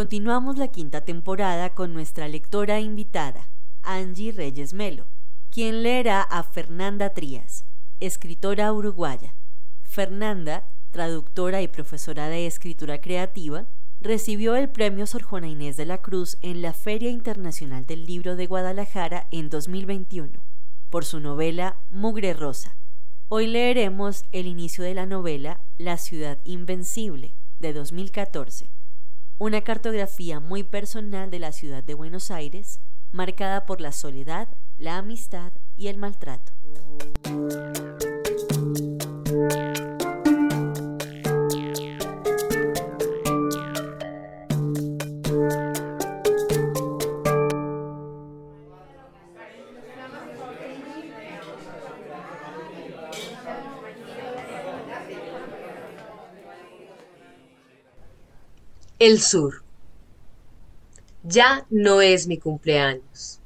Continuamos la quinta temporada con nuestra lectora invitada, Angie Reyes Melo, quien leerá a Fernanda Trías, escritora uruguaya. Fernanda, traductora y profesora de escritura creativa, recibió el premio Sor Juana Inés de la Cruz en la Feria Internacional del Libro de Guadalajara en 2021 por su novela Mugre Rosa. Hoy leeremos el inicio de la novela La ciudad invencible de 2014 una cartografía muy personal de la ciudad de Buenos Aires, marcada por la soledad, la amistad y el maltrato. El sur. Ya no es mi cumpleaños.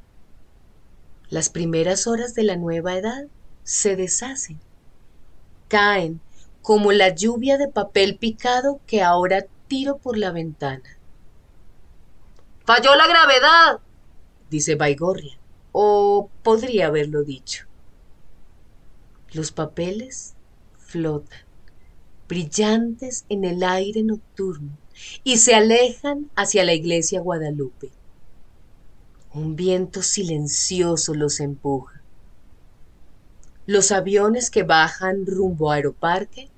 Las primeras horas de la nueva edad se deshacen. Caen como la lluvia de papel picado que ahora tiro por la ventana. Falló la gravedad, dice Baigorria, o podría haberlo dicho. Los papeles flotan, brillantes en el aire nocturno y se alejan hacia la iglesia Guadalupe. Un viento silencioso los empuja. Los aviones que bajan rumbo a Aeroparque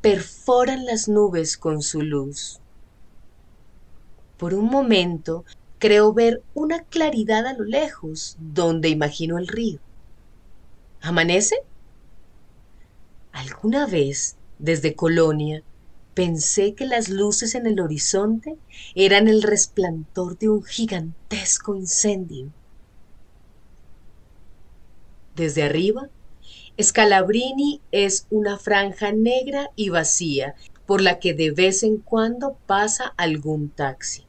perforan las nubes con su luz. Por un momento creo ver una claridad a lo lejos, donde imagino el río. ¿Amanece? Alguna vez, desde Colonia, Pensé que las luces en el horizonte eran el resplandor de un gigantesco incendio. Desde arriba, Scalabrini es una franja negra y vacía por la que de vez en cuando pasa algún taxi.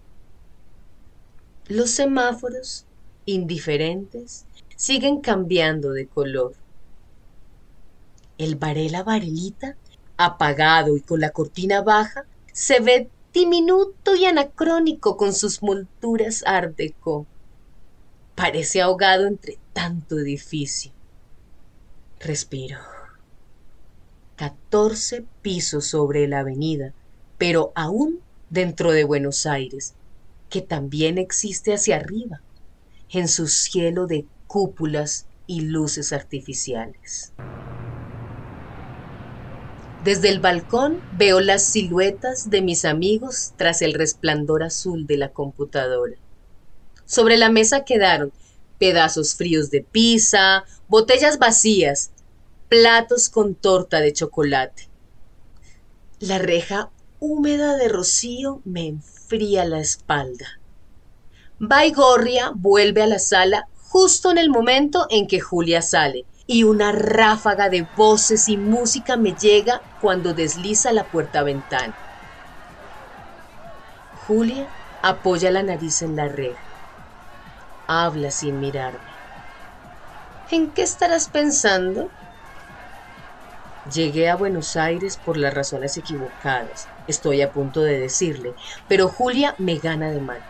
Los semáforos, indiferentes, siguen cambiando de color. El Varela Varelita apagado y con la cortina baja, se ve diminuto y anacrónico con sus molduras art Parece ahogado entre tanto edificio. Respiro. Catorce pisos sobre la avenida, pero aún dentro de Buenos Aires, que también existe hacia arriba, en su cielo de cúpulas y luces artificiales. Desde el balcón veo las siluetas de mis amigos tras el resplandor azul de la computadora. Sobre la mesa quedaron pedazos fríos de pizza, botellas vacías, platos con torta de chocolate. La reja húmeda de rocío me enfría la espalda. Baigorria vuelve a la sala justo en el momento en que Julia sale y una ráfaga de voces y música me llega cuando desliza la puerta ventana. Julia apoya la nariz en la reja. Habla sin mirarme. ¿En qué estarás pensando? Llegué a Buenos Aires por las razones equivocadas, estoy a punto de decirle, pero Julia me gana de mano.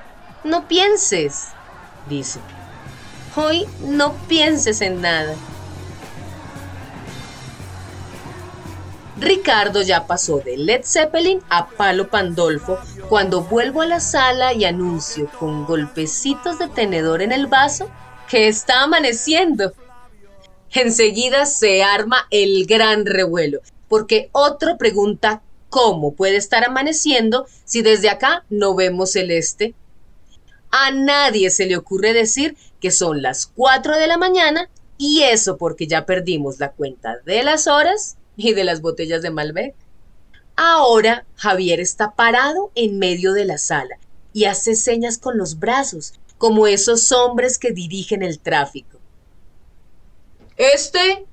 No pienses, dice. Hoy no pienses en nada. Ricardo ya pasó de Led Zeppelin a Palo Pandolfo cuando vuelvo a la sala y anuncio con golpecitos de tenedor en el vaso que está amaneciendo. enseguida se arma el gran revuelo, porque otro pregunta cómo puede estar amaneciendo si desde acá no vemos el este. A nadie se le ocurre decir que son las 4 de la mañana y eso porque ya perdimos la cuenta de las horas y de las botellas de Malbec. Ahora Javier está parado en medio de la sala y hace señas con los brazos, como esos hombres que dirigen el tráfico. Este,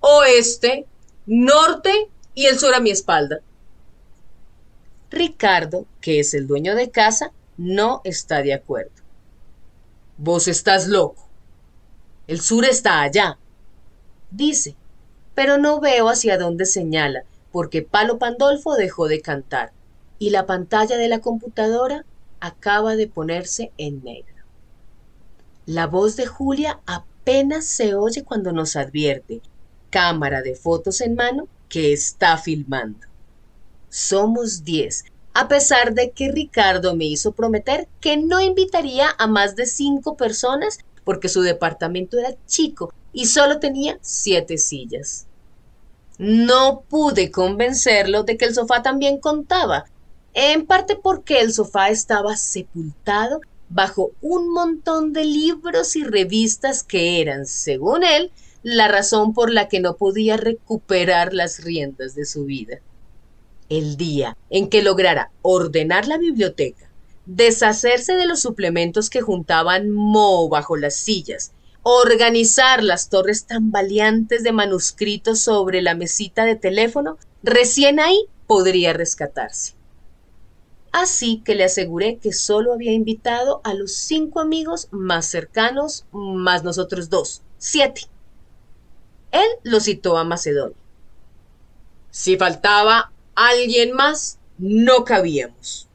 oeste, norte y el sur a mi espalda. Ricardo, que es el dueño de casa, no está de acuerdo. Vos estás loco. El sur está allá, dice, pero no veo hacia dónde señala, porque Palo Pandolfo dejó de cantar y la pantalla de la computadora acaba de ponerse en negro. La voz de Julia apenas se oye cuando nos advierte, cámara de fotos en mano, que está filmando. Somos diez, a pesar de que Ricardo me hizo prometer que no invitaría a más de cinco personas porque su departamento era chico y solo tenía siete sillas. No pude convencerlo de que el sofá también contaba, en parte porque el sofá estaba sepultado bajo un montón de libros y revistas que eran, según él, la razón por la que no podía recuperar las riendas de su vida. El día en que lograra ordenar la biblioteca, deshacerse de los suplementos que juntaban moho bajo las sillas, organizar las torres tambaleantes de manuscritos sobre la mesita de teléfono, recién ahí podría rescatarse. Así que le aseguré que solo había invitado a los cinco amigos más cercanos, más nosotros dos, siete. Él lo citó a Macedonia. Si faltaba alguien más, no cabíamos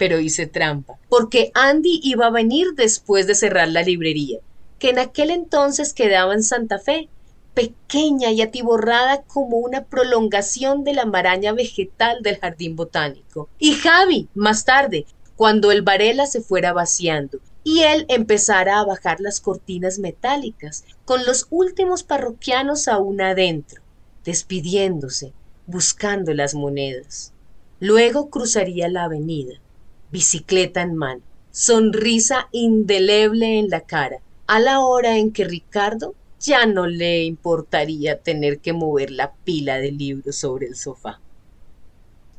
pero hice trampa, porque Andy iba a venir después de cerrar la librería, que en aquel entonces quedaba en Santa Fe, pequeña y atiborrada como una prolongación de la maraña vegetal del jardín botánico. Y Javi, más tarde, cuando el Varela se fuera vaciando, y él empezara a bajar las cortinas metálicas, con los últimos parroquianos aún adentro, despidiéndose, buscando las monedas. Luego cruzaría la avenida, bicicleta en mano, sonrisa indeleble en la cara, a la hora en que Ricardo ya no le importaría tener que mover la pila de libros sobre el sofá.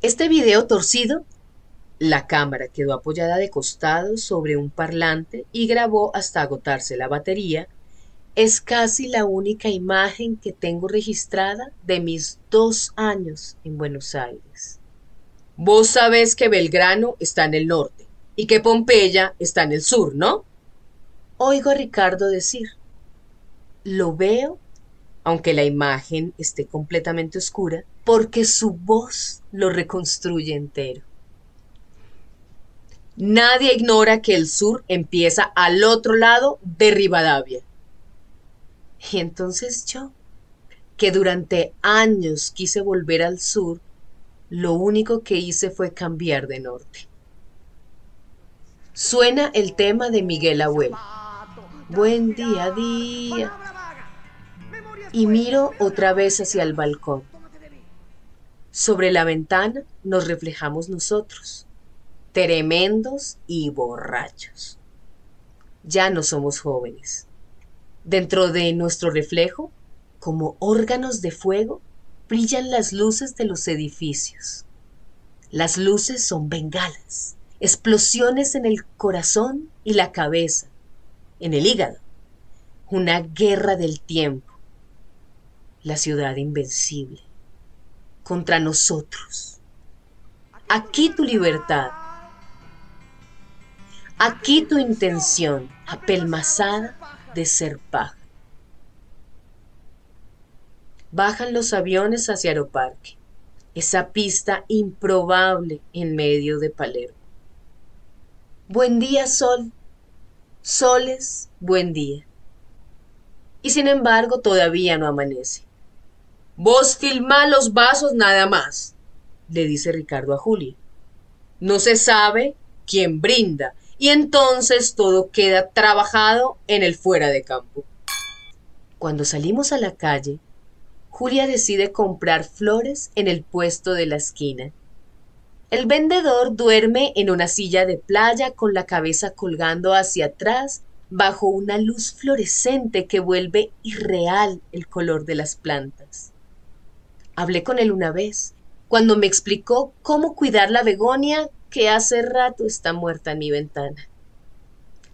Este video torcido, la cámara quedó apoyada de costado sobre un parlante y grabó hasta agotarse la batería, es casi la única imagen que tengo registrada de mis dos años en Buenos Aires. Vos sabés que Belgrano está en el norte y que Pompeya está en el sur, ¿no? Oigo a Ricardo decir, lo veo, aunque la imagen esté completamente oscura, porque su voz lo reconstruye entero. Nadie ignora que el sur empieza al otro lado de Rivadavia. Y entonces yo, que durante años quise volver al sur, lo único que hice fue cambiar de norte. Suena el tema de Miguel Abuelo. Buen día, día. Y miro otra vez hacia el balcón. Sobre la ventana nos reflejamos nosotros, tremendos y borrachos. Ya no somos jóvenes. Dentro de nuestro reflejo, como órganos de fuego, brillan las luces de los edificios. Las luces son bengalas, explosiones en el corazón y la cabeza, en el hígado. Una guerra del tiempo. La ciudad invencible. Contra nosotros. Aquí tu libertad. Aquí tu intención apelmazada de ser paja. Bajan los aviones hacia Aeroparque, esa pista improbable en medio de Palermo. Buen día, sol. Soles, buen día. Y sin embargo todavía no amanece. Vos filmá los vasos nada más, le dice Ricardo a Julia. No se sabe quién brinda, y entonces todo queda trabajado en el fuera de campo. Cuando salimos a la calle, Julia decide comprar flores en el puesto de la esquina. El vendedor duerme en una silla de playa con la cabeza colgando hacia atrás bajo una luz fluorescente que vuelve irreal el color de las plantas. Hablé con él una vez, cuando me explicó cómo cuidar la begonia que hace rato está muerta en mi ventana.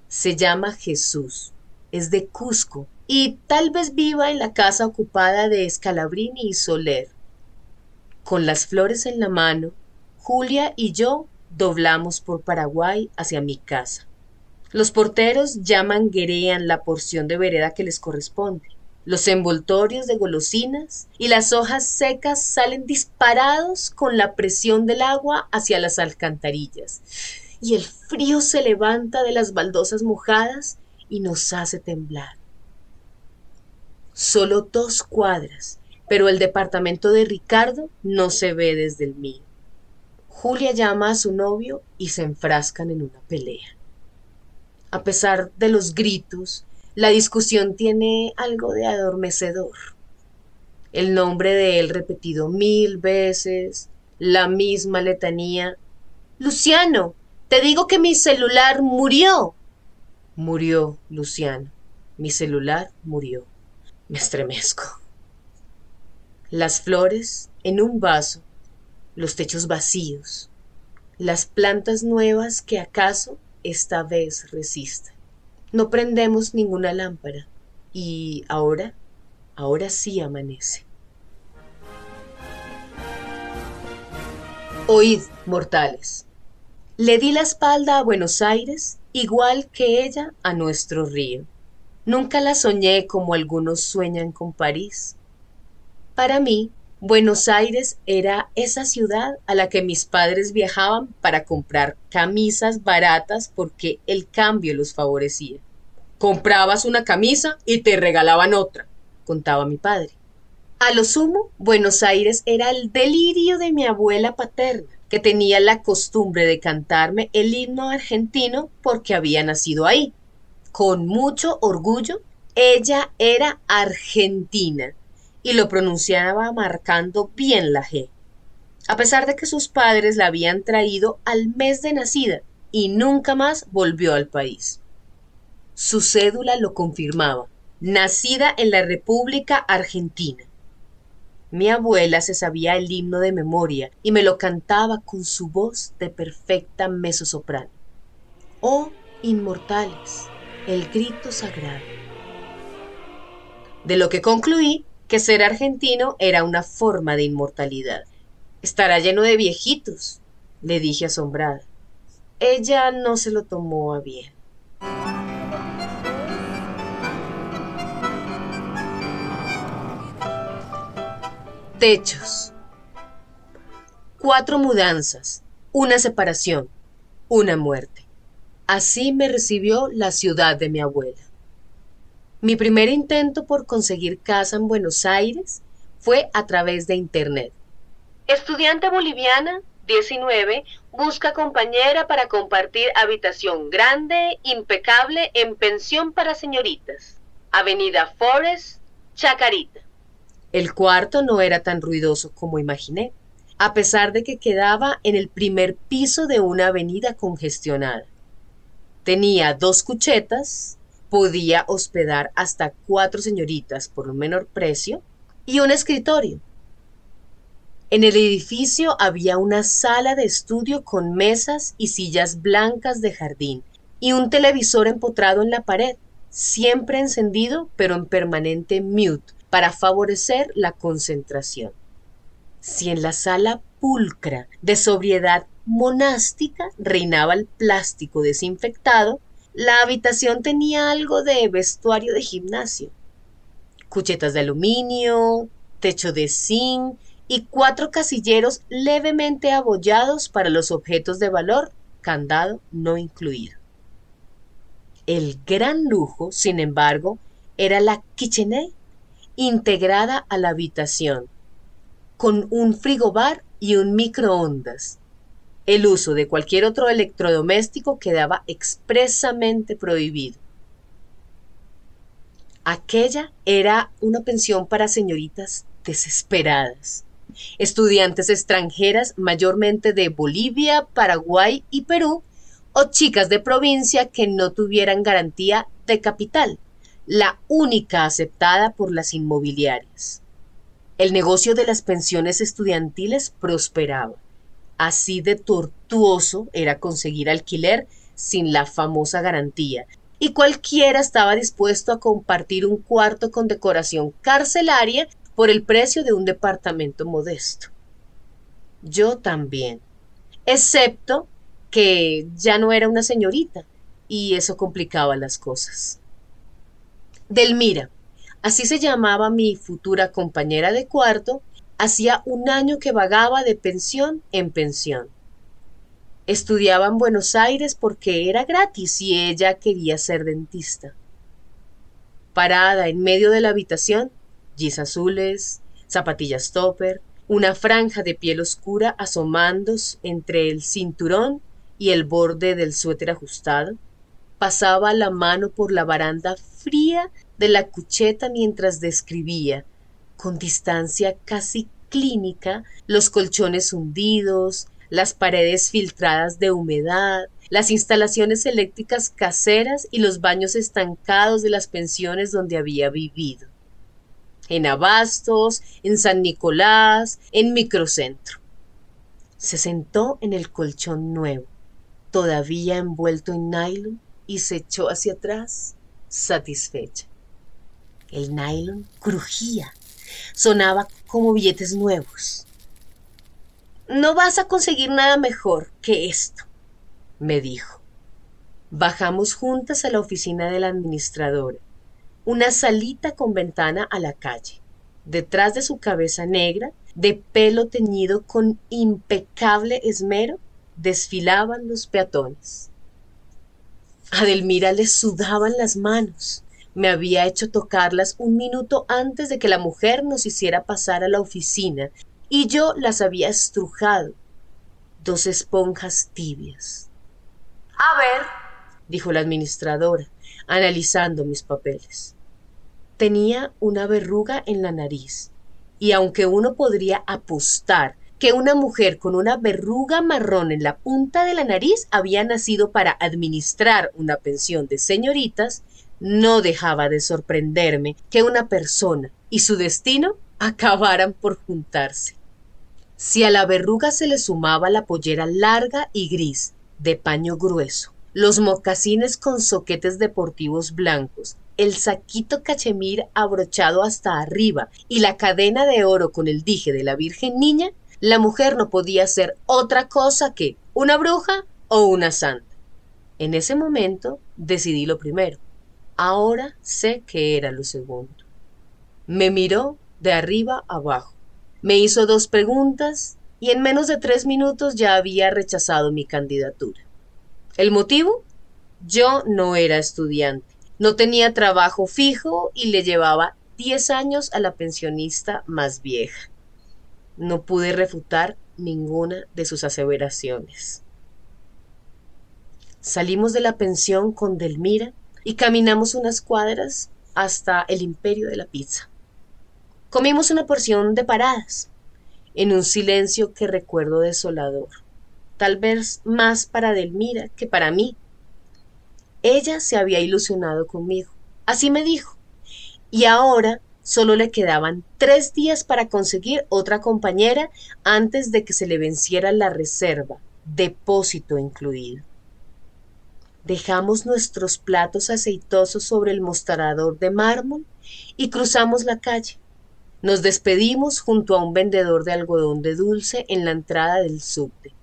Se llama Jesús, es de Cusco y tal vez viva en la casa ocupada de Scalabrini y Soler. Con las flores en la mano, Julia y yo doblamos por Paraguay hacia mi casa. Los porteros ya manguerean la porción de vereda que les corresponde. Los envoltorios de golosinas y las hojas secas salen disparados con la presión del agua hacia las alcantarillas. Y el frío se levanta de las baldosas mojadas y nos hace temblar. Solo dos cuadras, pero el departamento de Ricardo no se ve desde el mío. Julia llama a su novio y se enfrascan en una pelea. A pesar de los gritos, la discusión tiene algo de adormecedor. El nombre de él repetido mil veces, la misma letanía. Luciano, te digo que mi celular murió. Murió, Luciano. Mi celular murió. Me estremezco. Las flores en un vaso, los techos vacíos, las plantas nuevas que acaso esta vez resista. No prendemos ninguna lámpara y ahora, ahora sí amanece. Oíd, mortales. Le di la espalda a Buenos Aires igual que ella a nuestro río. Nunca la soñé como algunos sueñan con París. Para mí, Buenos Aires era esa ciudad a la que mis padres viajaban para comprar camisas baratas porque el cambio los favorecía. Comprabas una camisa y te regalaban otra, contaba mi padre. A lo sumo, Buenos Aires era el delirio de mi abuela paterna, que tenía la costumbre de cantarme el himno argentino porque había nacido ahí. Con mucho orgullo, ella era argentina y lo pronunciaba marcando bien la G, a pesar de que sus padres la habían traído al mes de nacida y nunca más volvió al país. Su cédula lo confirmaba, nacida en la República Argentina. Mi abuela se sabía el himno de memoria y me lo cantaba con su voz de perfecta mezzosoprano. Oh, inmortales, el grito sagrado. De lo que concluí que ser argentino era una forma de inmortalidad. Estará lleno de viejitos, le dije asombrada. Ella no se lo tomó a bien. Techos. Cuatro mudanzas, una separación, una muerte. Así me recibió la ciudad de mi abuela. Mi primer intento por conseguir casa en Buenos Aires fue a través de Internet. Estudiante boliviana, 19, busca compañera para compartir habitación grande, impecable, en pensión para señoritas. Avenida Forest, Chacarita. El cuarto no era tan ruidoso como imaginé, a pesar de que quedaba en el primer piso de una avenida congestionada. Tenía dos cuchetas, podía hospedar hasta cuatro señoritas por un menor precio y un escritorio. En el edificio había una sala de estudio con mesas y sillas blancas de jardín y un televisor empotrado en la pared, siempre encendido pero en permanente mute para favorecer la concentración. Si en la sala pulcra de sobriedad monástica reinaba el plástico desinfectado, la habitación tenía algo de vestuario de gimnasio. Cuchetas de aluminio, techo de zinc y cuatro casilleros levemente abollados para los objetos de valor, candado no incluido. El gran lujo, sin embargo, era la kitchenette integrada a la habitación, con un frigobar y un microondas, el uso de cualquier otro electrodoméstico quedaba expresamente prohibido. Aquella era una pensión para señoritas desesperadas, estudiantes extranjeras mayormente de Bolivia, Paraguay y Perú, o chicas de provincia que no tuvieran garantía de capital, la única aceptada por las inmobiliarias. El negocio de las pensiones estudiantiles prosperaba. Así de tortuoso era conseguir alquiler sin la famosa garantía, y cualquiera estaba dispuesto a compartir un cuarto con decoración carcelaria por el precio de un departamento modesto. Yo también, excepto que ya no era una señorita, y eso complicaba las cosas. Delmira, así se llamaba mi futura compañera de cuarto, hacía un año que vagaba de pensión en pensión. Estudiaba en Buenos Aires porque era gratis y ella quería ser dentista. Parada en medio de la habitación, gis azules, zapatillas topper, una franja de piel oscura asomándose entre el cinturón y el borde del suéter ajustado, pasaba la mano por la baranda fría de la cucheta mientras describía, con distancia casi clínica, los colchones hundidos, las paredes filtradas de humedad, las instalaciones eléctricas caseras y los baños estancados de las pensiones donde había vivido. En Abastos, en San Nicolás, en Microcentro. Se sentó en el colchón nuevo, todavía envuelto en nylon, y se echó hacia atrás, satisfecha. El nylon crujía, sonaba como billetes nuevos. No vas a conseguir nada mejor que esto, me dijo. Bajamos juntas a la oficina de la administradora, una salita con ventana a la calle. Detrás de su cabeza negra, de pelo teñido con impecable esmero, desfilaban los peatones. A Delmira le sudaban las manos. Me había hecho tocarlas un minuto antes de que la mujer nos hiciera pasar a la oficina y yo las había estrujado. Dos esponjas tibias. A ver, dijo la administradora, analizando mis papeles. Tenía una verruga en la nariz, y aunque uno podría apostar que una mujer con una verruga marrón en la punta de la nariz había nacido para administrar una pensión de señoritas, no dejaba de sorprenderme que una persona y su destino acabaran por juntarse. Si a la verruga se le sumaba la pollera larga y gris, de paño grueso, los mocasines con soquetes deportivos blancos, el saquito cachemir abrochado hasta arriba y la cadena de oro con el dije de la Virgen Niña, la mujer no podía ser otra cosa que una bruja o una santa. En ese momento decidí lo primero. Ahora sé que era lo segundo. Me miró de arriba abajo me hizo dos preguntas y en menos de tres minutos ya había rechazado mi candidatura. ¿El motivo? Yo no era estudiante, no tenía trabajo fijo y le llevaba diez años a la pensionista más vieja. No pude refutar ninguna de sus aseveraciones. Salimos de la pensión con Delmira y caminamos unas cuadras hasta el imperio de la pizza. Comimos una porción de paradas, en un silencio que recuerdo desolador, tal vez más para Delmira que para mí. Ella se había ilusionado conmigo, así me dijo, y ahora solo le quedaban tres días para conseguir otra compañera antes de que se le venciera la reserva, depósito incluido. Dejamos nuestros platos aceitosos sobre el mostrador de mármol y cruzamos la calle. Nos despedimos junto a un vendedor de algodón de dulce en la entrada del subte.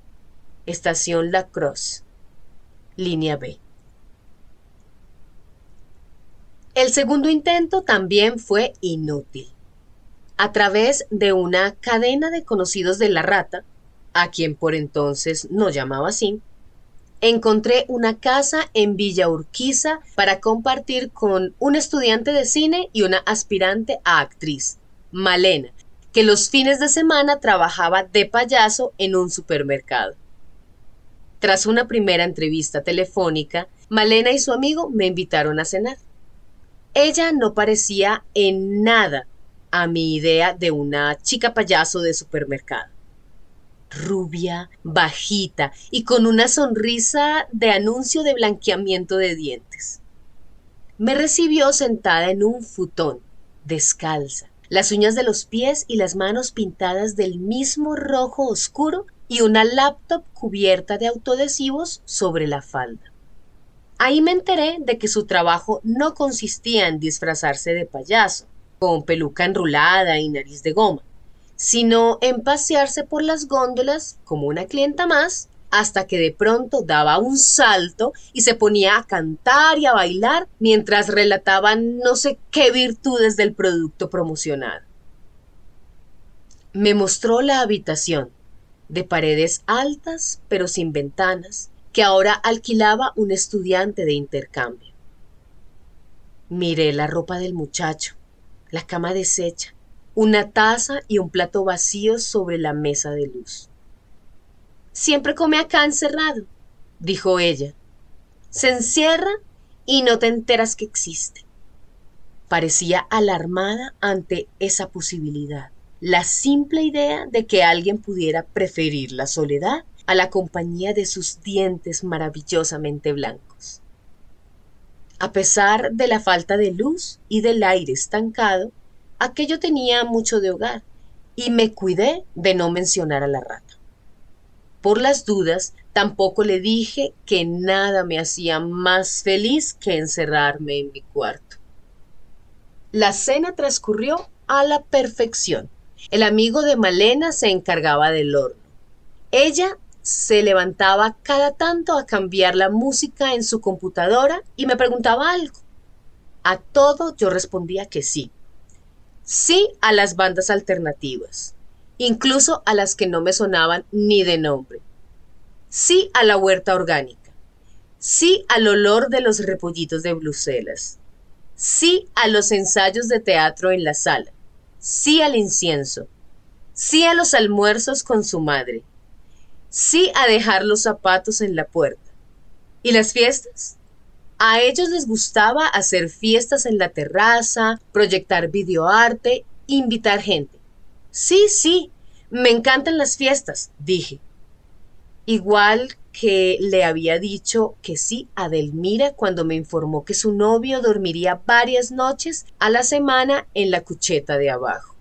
Estación La Crosse. Línea B. El segundo intento también fue inútil. A través de una cadena de conocidos de la rata, a quien por entonces no llamaba así, encontré una casa en Villa Urquiza para compartir con un estudiante de cine y una aspirante a actriz, Malena, que los fines de semana trabajaba de payaso en un supermercado. Tras una primera entrevista telefónica, Malena y su amigo me invitaron a cenar. Ella no parecía en nada a mi idea de una chica payaso de supermercado. Rubia, bajita y con una sonrisa de anuncio de blanqueamiento de dientes. Me recibió sentada en un futón, descalza, las uñas de los pies y las manos pintadas del mismo rojo oscuro y una laptop cubierta de autodesivos sobre la falda. Ahí me enteré de que su trabajo no consistía en disfrazarse de payaso, con peluca enrulada y nariz de goma, sino en pasearse por las góndolas como una clienta más, hasta que de pronto daba un salto y se ponía a cantar y a bailar mientras relataba no sé qué virtudes del producto promocionado. Me mostró la habitación, de paredes altas pero sin ventanas, que ahora alquilaba un estudiante de intercambio. Miré la ropa del muchacho, la cama deshecha, una taza y un plato vacío sobre la mesa de luz. Siempre come acá encerrado, dijo ella. Se encierra y no te enteras que existe. Parecía alarmada ante esa posibilidad la simple idea de que alguien pudiera preferir la soledad a la compañía de sus dientes maravillosamente blancos. A pesar de la falta de luz y del aire estancado, aquello tenía mucho de hogar y me cuidé de no mencionar a la rata. Por las dudas, tampoco le dije que nada me hacía más feliz que encerrarme en mi cuarto. La cena transcurrió a la perfección. El amigo de Malena se encargaba del horno. Ella se levantaba cada tanto a cambiar la música en su computadora y me preguntaba algo. A todo yo respondía que sí. Sí a las bandas alternativas, incluso a las que no me sonaban ni de nombre. Sí a la huerta orgánica. Sí al olor de los repollitos de Bruselas. Sí a los ensayos de teatro en la sala sí al incienso, sí a los almuerzos con su madre, sí a dejar los zapatos en la puerta. ¿Y las fiestas? A ellos les gustaba hacer fiestas en la terraza, proyectar videoarte, invitar gente. Sí, sí, me encantan las fiestas, dije. Igual que le había dicho que sí a Delmira cuando me informó que su novio dormiría varias noches a la semana en la cucheta de abajo.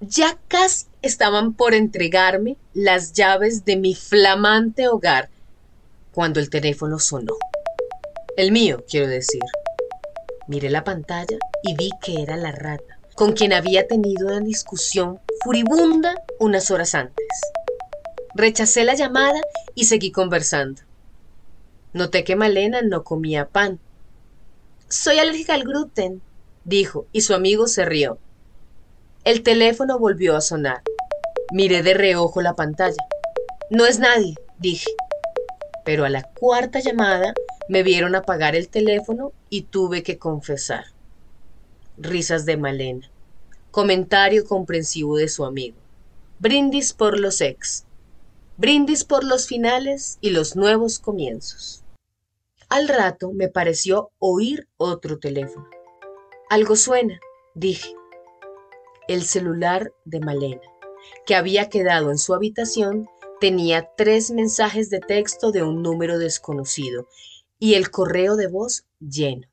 Ya casi estaban por entregarme las llaves de mi flamante hogar cuando el teléfono sonó. El mío, quiero decir. Miré la pantalla y vi que era la rata, con quien había tenido una discusión furibunda unas horas antes. Rechacé la llamada y seguí conversando. Noté que Malena no comía pan. Soy alérgica al gluten, dijo, y su amigo se rió. El teléfono volvió a sonar. Miré de reojo la pantalla. No es nadie, dije. Pero a la cuarta llamada me vieron apagar el teléfono y tuve que confesar. Risas de Malena. Comentario comprensivo de su amigo. Brindis por los ex. Brindis por los finales y los nuevos comienzos. Al rato me pareció oír otro teléfono. Algo suena, dije. El celular de Malena, que había quedado en su habitación, tenía tres mensajes de texto de un número desconocido y el correo de voz lleno.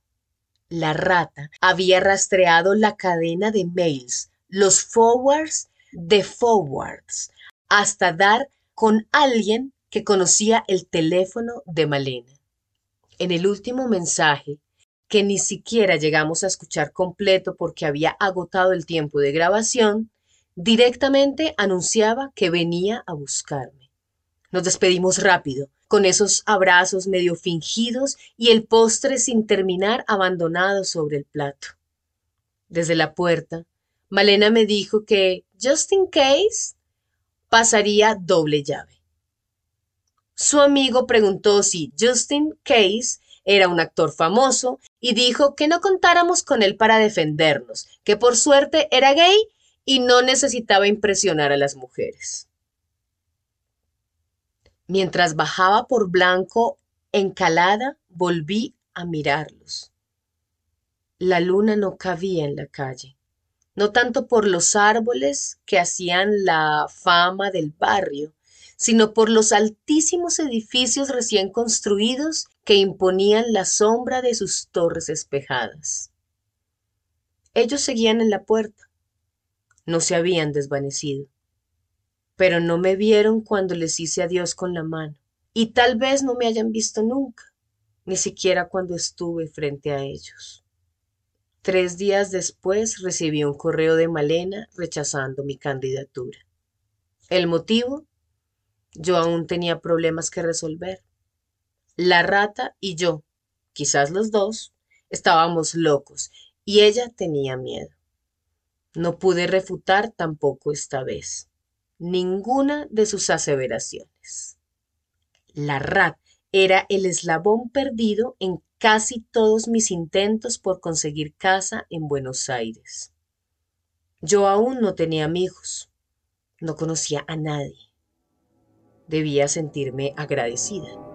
La rata había rastreado la cadena de mails, los forwards de forwards, hasta dar con alguien que conocía el teléfono de Malena. En el último mensaje, que ni siquiera llegamos a escuchar completo porque había agotado el tiempo de grabación, directamente anunciaba que venía a buscarme. Nos despedimos rápido, con esos abrazos medio fingidos y el postre sin terminar abandonado sobre el plato. Desde la puerta, Malena me dijo que, just in case, pasaría doble llave. Su amigo preguntó si Justin Case era un actor famoso y dijo que no contáramos con él para defendernos, que por suerte era gay y no necesitaba impresionar a las mujeres. Mientras bajaba por Blanco, encalada, volví a mirarlos. La luna no cabía en la calle, no tanto por los árboles que hacían la fama del barrio, sino por los altísimos edificios recién construidos que imponían la sombra de sus torres espejadas. Ellos seguían en la puerta, no se habían desvanecido, pero no me vieron cuando les hice adiós con la mano, y tal vez no me hayan visto nunca, ni siquiera cuando estuve frente a ellos. Tres días después recibí un correo de Malena rechazando mi candidatura. El motivo yo aún tenía problemas que resolver. La rata y yo, quizás los dos, estábamos locos y ella tenía miedo. No pude refutar tampoco esta vez ninguna de sus aseveraciones. La rata era el eslabón perdido en casi todos mis intentos por conseguir casa en Buenos Aires. Yo aún no tenía amigos, no conocía a nadie debía sentirme agradecida.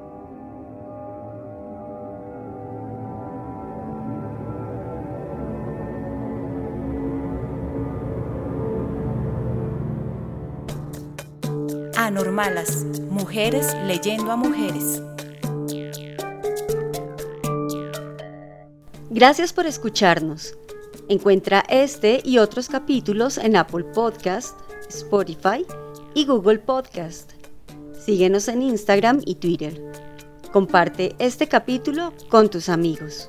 Anormalas, mujeres leyendo a mujeres. Gracias por escucharnos. Encuentra este y otros capítulos en Apple Podcast, Spotify y Google Podcast. Síguenos en Instagram y Twitter. Comparte este capítulo con tus amigos.